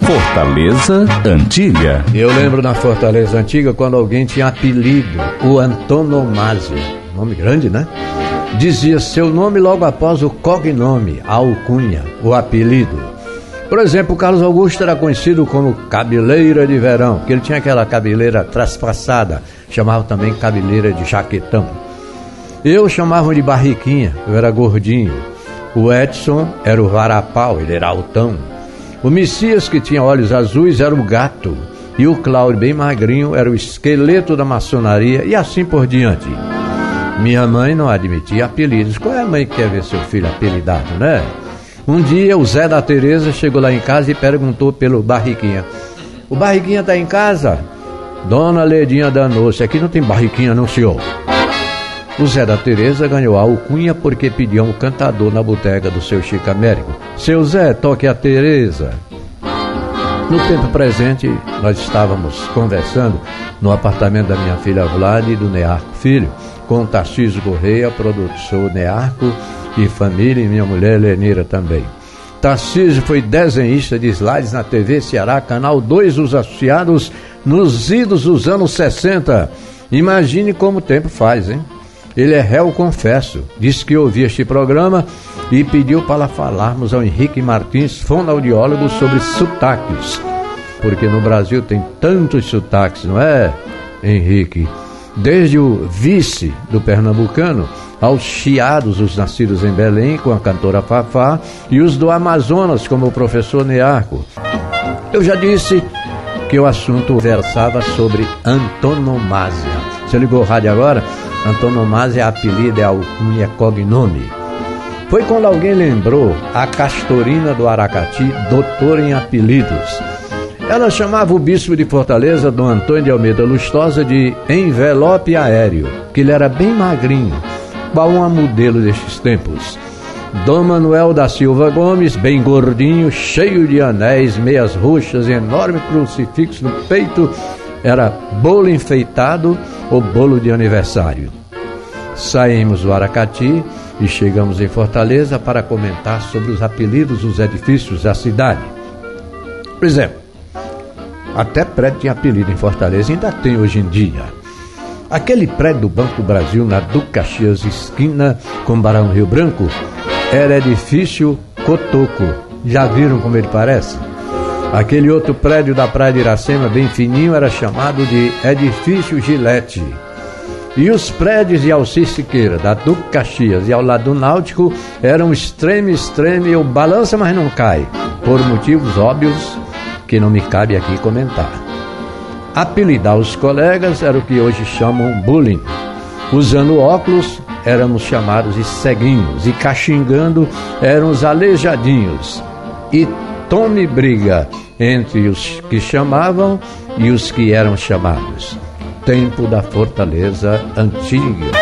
Fortaleza Antiga. Eu lembro na Fortaleza Antiga quando alguém tinha apelido, o Antonomasia. Nome grande, né? Dizia seu nome logo após o cognome, a alcunha, o apelido. Por exemplo, Carlos Augusto era conhecido como cabeleira de verão, porque ele tinha aquela cabeleira traspassada, chamava também cabeleira de jaquetão. Eu chamava de barriquinha, eu era gordinho. O Edson era o varapau, ele era altão. O Messias, que tinha olhos azuis, era o gato. E o Cláudio, bem magrinho, era o esqueleto da maçonaria e assim por diante. Minha mãe não admitia apelidos. Qual é a mãe que quer ver seu filho apelidado, né? Um dia o Zé da Teresa chegou lá em casa e perguntou pelo Barriquinha. O Barriquinha tá em casa? Dona Ledinha danou-se. Aqui não tem Barriquinha não, senhor. O Zé da Teresa ganhou a alcunha porque pediu um cantador na botega do seu Chico Américo. Seu Zé, toque a Teresa. No tempo presente, nós estávamos conversando no apartamento da minha filha Vlad e do Nearco Filho, com Tarcísio Correia, produtor Nearco e família, e minha mulher Lenira também. Tarcísio foi desenhista de slides na TV Ceará, Canal 2, os associados nos idos dos anos 60. Imagine como o tempo faz, hein? Ele é réu confesso. Disse que ouvia este programa e pediu para falarmos ao Henrique Martins, fonoaudiólogo, sobre sotaques. Porque no Brasil tem tantos sotaques, não é, Henrique? Desde o vice do pernambucano aos chiados, os nascidos em Belém, com a cantora Fafá, e os do Amazonas, como o professor Nearco. Eu já disse que o assunto versava sobre antonomásia. Você ligou o rádio agora? Antonomasia é apelido, é alcunha, é cognome. Foi quando alguém lembrou a Castorina do Aracati, doutora em apelidos. Ela chamava o bispo de Fortaleza, Dom Antônio de Almeida Lustosa, de envelope aéreo, que ele era bem magrinho, qual um modelo destes tempos. Dom Manuel da Silva Gomes, bem gordinho, cheio de anéis, meias roxas, enorme crucifixo no peito, era bolo enfeitado ou bolo de aniversário. Saímos do Aracati e chegamos em Fortaleza para comentar sobre os apelidos dos edifícios da cidade. Por exemplo, até prédio tinha apelido em Fortaleza, ainda tem hoje em dia. Aquele prédio do Banco Brasil, na Duque Caxias, esquina com Barão Rio Branco, era edifício Cotoco. Já viram como ele parece? Aquele outro prédio da Praia de Iracema, bem fininho, era chamado de Edifício Gilete. E os prédios de Alci Siqueira, da Duque Caxias e ao lado do Náutico eram extremo, extremo, eu balança, mas não cai, por motivos óbvios que não me cabe aqui comentar. Apelidar os colegas era o que hoje chamam bullying. Usando óculos, éramos chamados de ceguinhos, e caxingando eram os aleijadinhos. E tome briga entre os que chamavam e os que eram chamados. Tempo da fortaleza antiga.